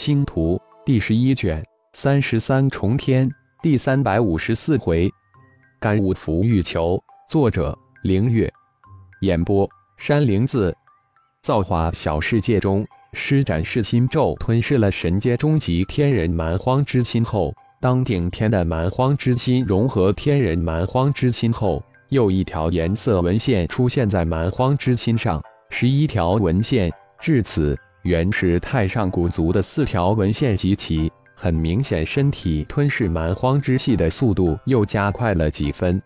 星图第十一卷三十三重天第三百五十四回，感悟福欲求。作者：凌月。演播：山灵子。造化小世界中，施展噬心咒吞噬了神阶终极天人蛮荒之心后，当顶天的蛮荒之心融合天人蛮荒之心后，又一条颜色纹线出现在蛮荒之心上，十一条纹线。至此。原始太上古族的四条纹线集齐，很明显，身体吞噬蛮荒之气的速度又加快了几分。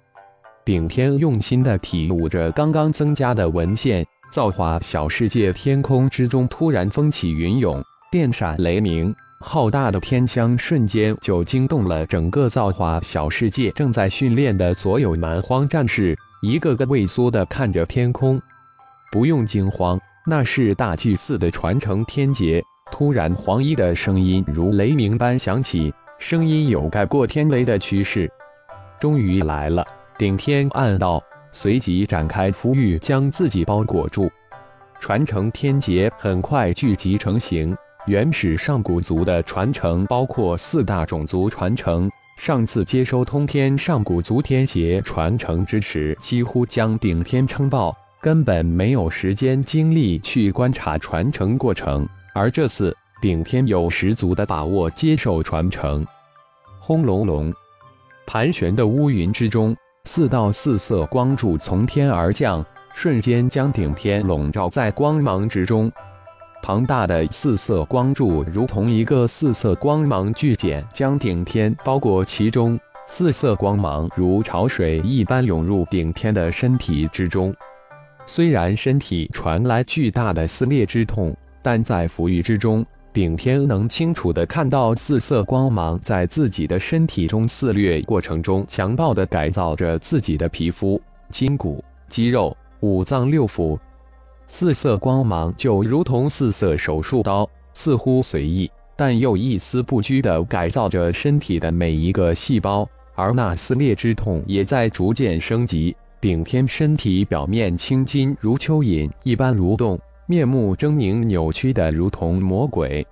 顶天用心地体悟着刚刚增加的纹线，造化小世界天空之中突然风起云涌，电闪雷鸣，浩大的天枪瞬间就惊动了整个造化小世界正在训练的所有蛮荒战士，一个个畏缩地看着天空。不用惊慌。那是大祭司的传承天劫。突然，黄衣的声音如雷鸣般响起，声音有盖过天雷的趋势。终于来了，顶天暗道，随即展开符玉，将自己包裹住。传承天劫很快聚集成型。原始上古族的传承包括四大种族传承。上次接收通天上古族天劫传承之时，几乎将顶天撑爆。根本没有时间精力去观察传承过程，而这次顶天有十足的把握接受传承。轰隆隆，盘旋的乌云之中，四道四色光柱从天而降，瞬间将顶天笼罩在光芒之中。庞大的四色光柱如同一个四色光芒巨茧，将顶天包裹其中。四色光芒如潮水一般涌入顶天的身体之中。虽然身体传来巨大的撕裂之痛，但在浮玉之中，顶天能清楚地看到四色光芒在自己的身体中肆虐过程中，强暴地改造着自己的皮肤、筋骨、肌肉、五脏六腑。四色光芒就如同四色手术刀，似乎随意，但又一丝不拘地改造着身体的每一个细胞，而那撕裂之痛也在逐渐升级。顶天身体表面青筋如蚯蚓一般蠕动，面目狰狞扭曲的如同魔鬼，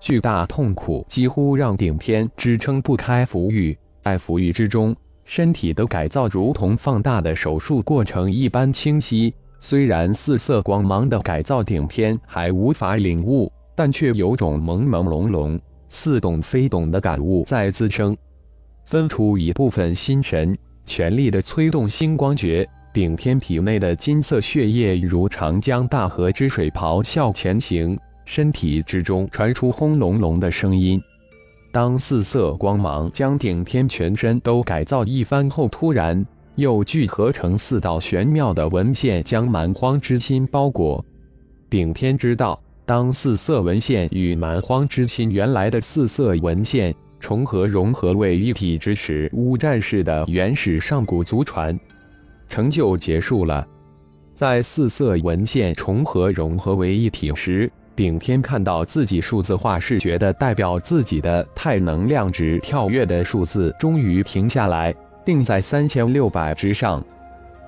巨大痛苦几乎让顶天支撑不开符玉。在符玉之中，身体的改造如同放大的手术过程一般清晰。虽然四色光芒的改造顶天还无法领悟，但却有种朦朦胧胧、似懂非懂的感悟在滋生，分出一部分心神。全力的催动星光诀，顶天体内的金色血液如长江大河之水咆哮前行，身体之中传出轰隆隆的声音。当四色光芒将顶天全身都改造一番后，突然又聚合成四道玄妙的纹线，将蛮荒之心包裹。顶天知道，当四色纹线与蛮荒之心原来的四色纹线。重合融合为一体之时，乌战士的原始上古族传成就结束了。在四色文献重合融合为一体时，顶天看到自己数字化视觉的代表自己的太能量值跳跃的数字终于停下来，定在三千六百之上。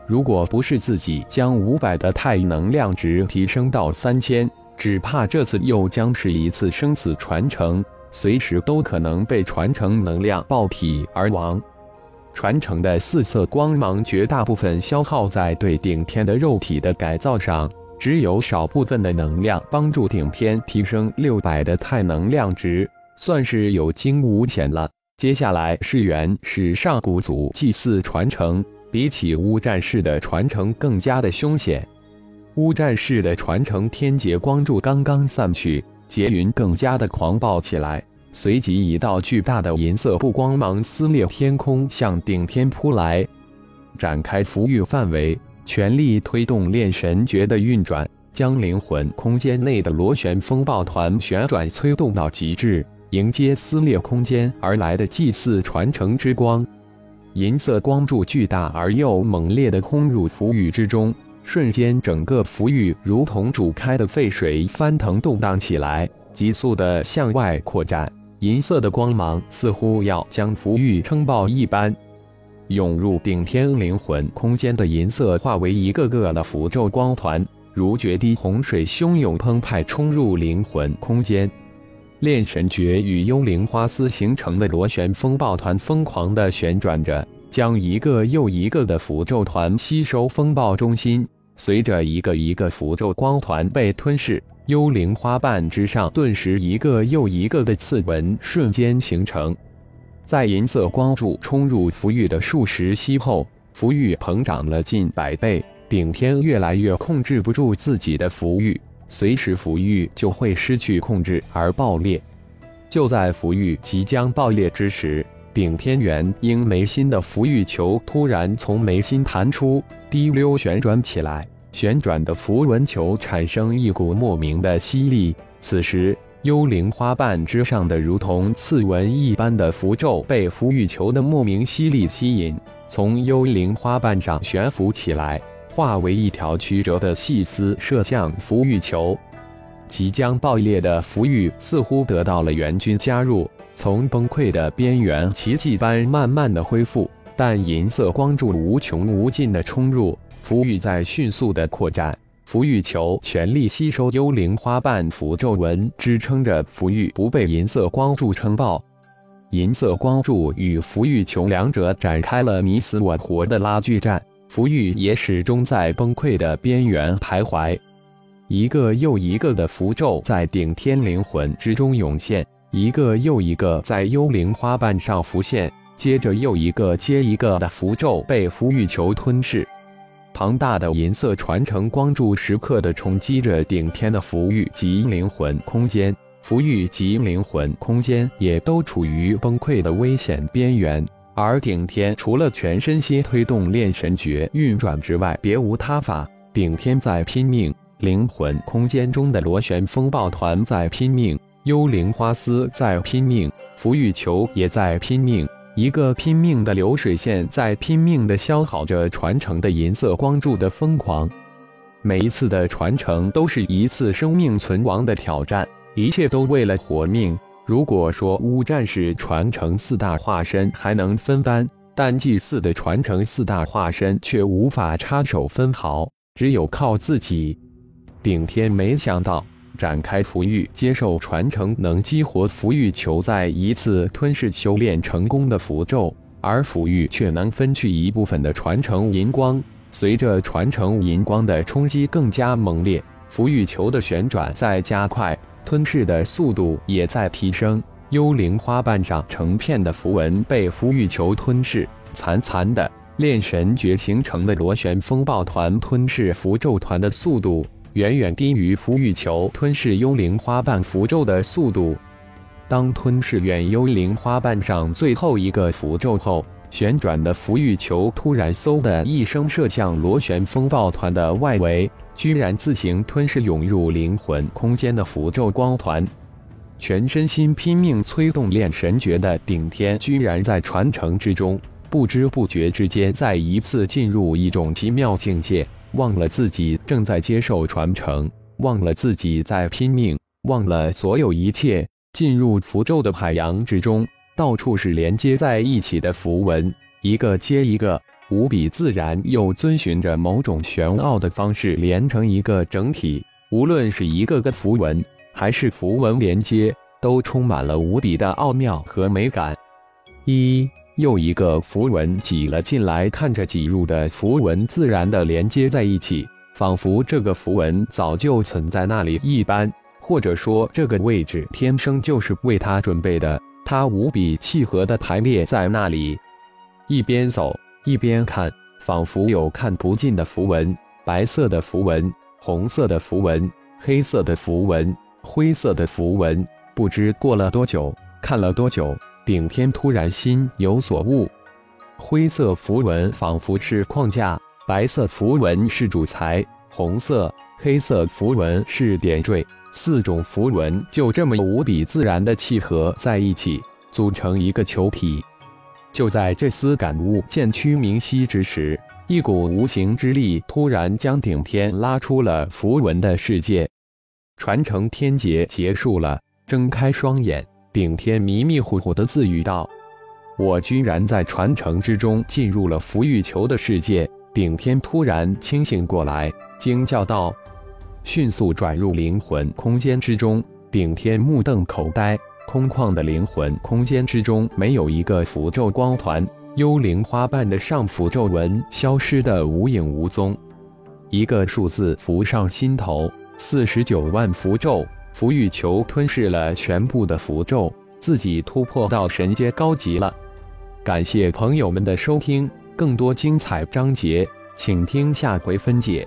如果不是自己将五百的太能量值提升到三千，只怕这次又将是一次生死传承。随时都可能被传承能量爆体而亡。传承的四色光芒绝大部分消耗在对顶天的肉体的改造上，只有少部分的能量帮助顶天提升六百的太能量值，算是有惊无险了。接下来是原始上古族祭祀传承，比起乌战士的传承更加的凶险。乌战士的传承天劫光柱刚刚散去。劫云更加的狂暴起来，随即一道巨大的银色不光芒撕裂天空，向顶天扑来。展开浮域范围，全力推动炼神诀的运转，将灵魂空间内的螺旋风暴团旋转催动到极致，迎接撕裂空间而来的祭祀传承之光。银色光柱巨大而又猛烈的轰入符玉之中。瞬间，整个浮域如同煮开的沸水翻腾动荡起来，急速的向外扩展。银色的光芒似乎要将浮域撑爆一般，涌入顶天灵魂空间的银色化为一个个的符咒光团，如决堤洪水汹涌澎湃冲入灵魂空间。炼神诀与幽灵花丝形成的螺旋风暴团疯狂地旋转着，将一个又一个的符咒团吸收风暴中心。随着一个一个符咒光团被吞噬，幽灵花瓣之上顿时一个又一个的刺纹瞬间形成。在银色光柱冲入符玉的数十息后，符玉膨胀了近百倍。顶天越来越控制不住自己的符玉，随时符玉就会失去控制而爆裂。就在符玉即将爆裂之时，顶天元婴眉心的符玉球突然从眉心弹出，滴溜旋转起来。旋转的符文球产生一股莫名的吸力。此时，幽灵花瓣之上的如同刺纹一般的符咒被符玉球的莫名吸力吸引，从幽灵花瓣上悬浮起来。化为一条曲折的细丝，射向浮玉球。即将爆裂的浮玉似乎得到了援军加入，从崩溃的边缘奇迹般慢慢的恢复。但银色光柱无穷无尽的冲入，浮玉在迅速的扩展。浮玉球全力吸收幽灵花瓣符咒纹，支撑着浮玉不被银色光柱撑爆。银色光柱与浮玉球两者展开了你死我活的拉锯战。符玉也始终在崩溃的边缘徘徊，一个又一个的符咒在顶天灵魂之中涌现，一个又一个在幽灵花瓣上浮现，接着又一个接一个的符咒被符玉球吞噬。庞大的银色传承光柱时刻的冲击着顶天的符玉及灵魂空间，符玉及灵魂空间也都处于崩溃的危险边缘。而顶天除了全身心推动炼神诀运转之外，别无他法。顶天在拼命，灵魂空间中的螺旋风暴团在拼命，幽灵花丝在拼命，浮玉球也在拼命。一个拼命的流水线在拼命的消耗着传承的银色光柱的疯狂。每一次的传承都是一次生命存亡的挑战，一切都为了活命。如果说五战士传承四大化身还能分担，但祭祀的传承四大化身却无法插手分毫，只有靠自己。顶天没想到，展开符玉接受传承能激活符玉球，再一次吞噬修炼成功的符咒，而符玉却能分去一部分的传承银光。随着传承银光的冲击更加猛烈，符玉球的旋转在加快。吞噬的速度也在提升，幽灵花瓣上成片的符文被符玉球吞噬，残残的炼神诀形成的螺旋风暴团吞噬符咒团的速度，远远低于浮玉球吞噬幽灵花瓣符咒的速度。当吞噬远幽灵花瓣上最后一个符咒后，旋转的浮玉球突然嗖的一声射向螺旋风暴团的外围。居然自行吞噬涌入灵魂空间的符咒光团，全身心拼命催动炼神诀的顶天，居然在传承之中不知不觉之间再一次进入一种奇妙境界，忘了自己正在接受传承，忘了自己在拼命，忘了所有一切，进入符咒的海洋之中，到处是连接在一起的符文，一个接一个。无比自然，又遵循着某种玄奥的方式连成一个整体。无论是一个个符文，还是符文连接，都充满了无比的奥妙和美感。一又一个符文挤了进来，看着挤入的符文自然的连接在一起，仿佛这个符文早就存在那里一般，或者说这个位置天生就是为他准备的。它无比契合的排列在那里，一边走。一边看，仿佛有看不尽的符文：白色的符文，红色的符文，黑色的符文，灰色的符文。不知过了多久，看了多久，顶天突然心有所悟：灰色符文仿佛是框架，白色符文是主材，红色、黑色符文是点缀。四种符文就这么无比自然的契合在一起，组成一个球体。就在这丝感悟渐趋明晰之时，一股无形之力突然将顶天拉出了符文的世界。传承天劫结束了，睁开双眼，顶天迷迷糊糊的自语道：“我居然在传承之中进入了符玉球的世界。”顶天突然清醒过来，惊叫道：“迅速转入灵魂空间之中。”顶天目瞪口呆，空旷的灵魂空间之中没有一个符咒光团，幽灵花瓣的上符咒纹消失的无影无踪。一个数字浮上心头，四十九万符咒，符玉球吞噬了全部的符咒，自己突破到神阶高级了。感谢朋友们的收听，更多精彩章节，请听下回分解。